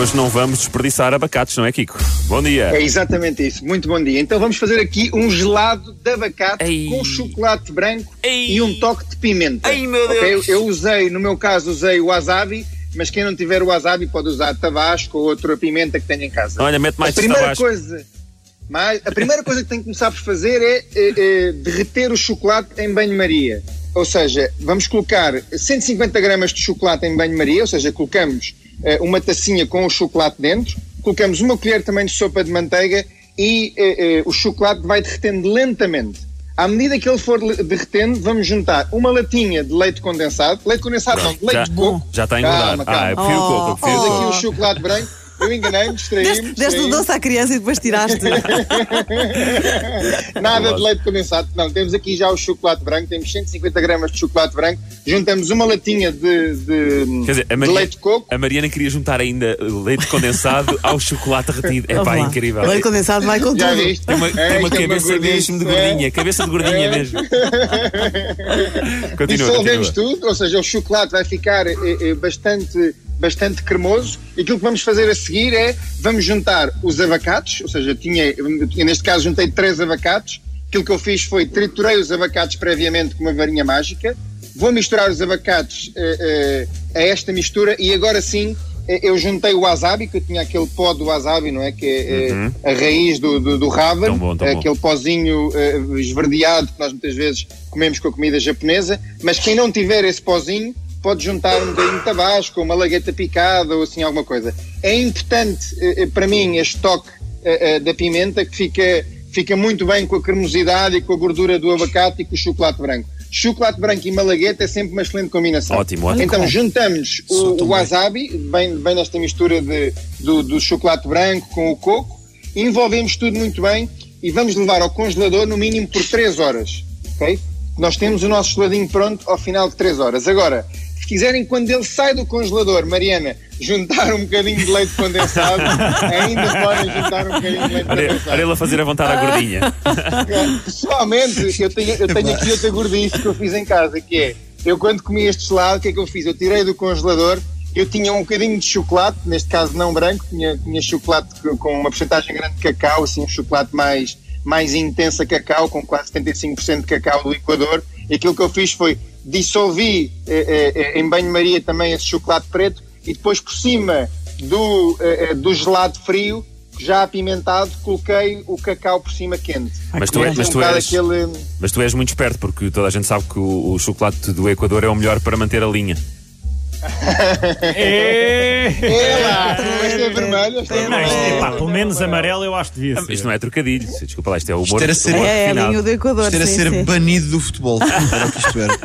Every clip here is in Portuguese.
Hoje não vamos desperdiçar abacates, não é, Kiko? Bom dia. É exatamente isso. Muito bom dia. Então vamos fazer aqui um gelado de abacate Ei. com chocolate branco Ei. e um toque de pimenta. Ai, meu? Deus. Eu usei, no meu caso, usei o wasabi, mas quem não tiver o wasabi pode usar tabasco ou outra pimenta que tenha em casa. Olha, mete mais a primeira tabasco. coisa, mais, a primeira coisa que tem que começar por fazer é, é, é derreter o chocolate em banho-maria. Ou seja, vamos colocar 150 gramas de chocolate em banho-maria, ou seja, colocamos uma tacinha com o chocolate dentro, colocamos uma colher também de sopa de manteiga e eh, eh, o chocolate vai derretendo lentamente. À medida que ele for derretendo, vamos juntar uma latinha de leite condensado, leite condensado não, de leite Já, de coco. já está a engordar. Calma, calma. Ah, eu prefiro o coco. eu prefiro Temos o aqui o chocolate branco. Eu enganei-me, distraí-me. Deste, deste o doce à criança e depois tiraste. Nada de leite condensado. Não, temos aqui já o chocolate branco, temos 150 gramas de chocolate branco, juntamos uma latinha de, de, Quer dizer, de Maria- leite de coco. A Mariana queria juntar ainda leite condensado ao chocolate derretido. É pá, incrível. Leite condensado vai com Já tudo. viste? Tem uma, É, tem uma é cabeça gordice, mesmo de é. gordinha. Cabeça de gordinha É. mesmo. Continua, Dissolvemos continua. tudo, ou seja, o chocolate vai ficar eh, eh, bastante, bastante cremoso. E aquilo que vamos fazer a seguir é vamos juntar os abacates, ou seja, tinha, eu neste caso juntei três abacates. Aquilo que eu fiz foi triturei os abacates previamente com uma varinha mágica. Vou misturar os abacates eh, eh, a esta mistura e agora sim eh, eu juntei o wasabi, que eu tinha aquele pó do wasabi, não é? Que é eh, a raiz do, do, do raven, Tão bom, tão bom. aquele pozinho esverdeado que nós muitas vezes comemos com a comida japonesa, mas quem não tiver esse pozinho pode juntar um bocadinho de tabasco, uma lagueta picada ou assim alguma coisa. É importante eh, eh, para mim este toque eh, da pimenta que fica, fica muito bem com a cremosidade e com a gordura do abacate e com o chocolate branco. Chocolate branco e malagueta é sempre uma excelente combinação. Ótimo, ótimo. Então juntamos o, o wasabi, bem, bem nesta mistura de, do, do chocolate branco com o coco, envolvemos tudo muito bem e vamos levar ao congelador no mínimo por 3 horas. ok? Nós temos o nosso geladinho pronto ao final de 3 horas. Agora, quiserem, quando ele sai do congelador, Mariana, juntar um bocadinho de leite condensado, ainda podem juntar um bocadinho de leite Olha, condensado. olha ele a fazer a vontade à gordinha. Pessoalmente, eu tenho, eu tenho aqui outra gordice que eu fiz em casa, que é, eu quando comi este gelado, o que é que eu fiz? Eu tirei do congelador, eu tinha um bocadinho de chocolate, neste caso não branco, tinha, tinha chocolate co- com uma porcentagem grande de cacau, assim, um chocolate mais, mais intenso a cacau, com quase 75% de cacau do Equador, e aquilo que eu fiz foi dissolvi eh, eh, em banho-maria também esse chocolate preto, e depois por cima do, eh, eh, do gelado frio, já apimentado, coloquei o cacau por cima quente. Mas tu, és, Assim, mas, um tu aquele- mas tu és muito esperto, porque toda a gente sabe que o, o chocolate do Equador é o melhor para manter a linha. É lá! Este é vermelho, este é Não, isto, epá, pelo menos amarelo eu acho que devia Ah, ser. Isto não é trocadilho. Desculpa lá, isto é o humor. era ser- humor É, a refinado. linha do Equador. Isto era sim, ser sim. banido do futebol. Era o que isto era.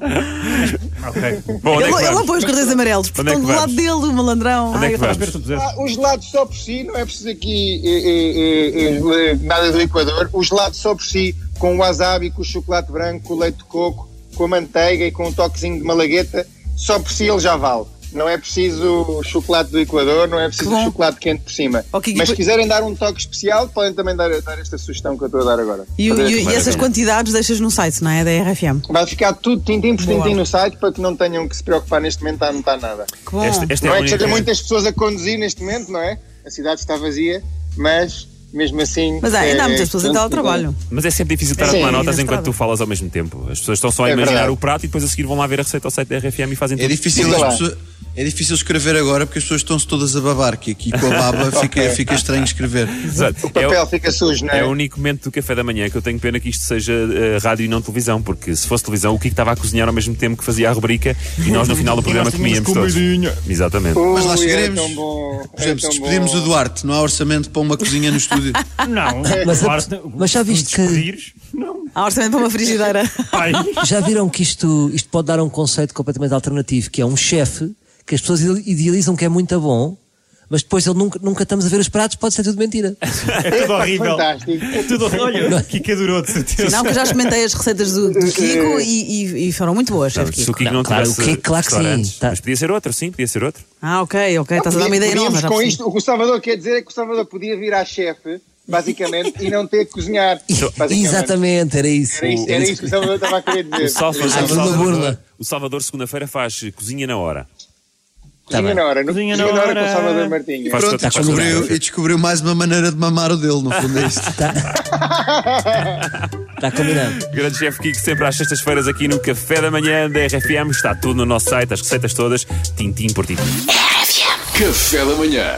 Ok. Bom, onde é Ele, que ele não põe os cordões amarelos, porque Onde é estão do lado dele, o malandrão. Onde é Ai, que vamos? Ah, o gelado só por si, não é preciso aqui eh, eh, eh, nada do Equador. O gelado só por si, com o wasabi, com o chocolate branco, com o leite de coco, com a manteiga e com um toquezinho de malagueta, só por si ele já vale. Não é preciso o chocolate do Equador, não é preciso Que bom. o chocolate quente por cima. Ok, Mas se quiserem dar um toque especial, podem também dar, dar esta sugestão que eu estou a dar agora. E, e- e essas quantidades deixas no site, não é? Da RFM. Vai ficar tudo tintim por tintim no site para que não tenham que se preocupar neste momento a anotar nada. Que bom. Esta, esta é Não a é que sejam muitas pessoas a conduzir neste momento, não é? A cidade está vazia, mas mesmo assim. Mas há, ainda há é, muitas pessoas em teletrabalho. Mas é sempre difícil estar a tomar na notas enquanto tu falas ao mesmo tempo. As pessoas estão só a É imaginar verdade. o prato e depois a seguir vão lá ver a receita ao site da RFM e fazem É tudo. difícil, lá. pessoas- é difícil escrever agora porque as pessoas estão-se todas a babar, que aqui com a baba fica, fica estranho escrever. Exato. O papel É o- fica sujo, não é? É o único momento do café da manhã que eu tenho pena que isto seja eh, rádio e não televisão, porque se fosse televisão, o Kiko estava a cozinhar ao mesmo tempo que fazia a rubrica e nós no final do programa comíamos todos. Exatamente. Mas lá Ui, chegaremos. É bom, Por é exemplo, se tão despedimos bom. o Duarte, não há orçamento para uma cozinha no estúdio. Não, Mas a- mas já viste que-? Não. Há orçamento para uma frigideira. Ai, Já viram que isto, isto pode dar um conceito completamente alternativo, que é um chefe que as pessoas idealizam que é muito bom, mas depois ele nunca, nunca estamos a ver os pratos, pode ser tudo mentira. É tudo horrível. Fantástico. É tudo horrível. Olha, Kika adorou, de certeza. Não, que eu já experimentei as receitas do, do Kiko e, e- e foram muito boas, chefe Se o Kiko. Kiko não, claro, o Kiko, claro que sim. Tá. Mas podia ser outro, sim, podia ser outro. Ah, ok, ok. Estás a dar uma ideia nova. com isto, o que o Salvador quer dizer é que o Salvador podia virar chefe, basicamente, e não ter que cozinhar. Exatamente, era isso. Era isso, era isso que o Salvador estava a querer dizer. O Salvador, Ah, Salvador, Salvador segunda-feira faz cozinha na hora. Cozinha bem. na hora, no- Cozinha na na hora com o. Salvador Martinho. Faz Pronto, descobriu, e descobriu mais uma maneira de mamar o dele, no fundo é isto. Está Tá combinado. Grande chefe Kiko, sempre às sextas-feiras aqui no Café da Manhã da RFM. Está tudo no nosso site, as receitas todas, tintim por tintim. Café da manhã.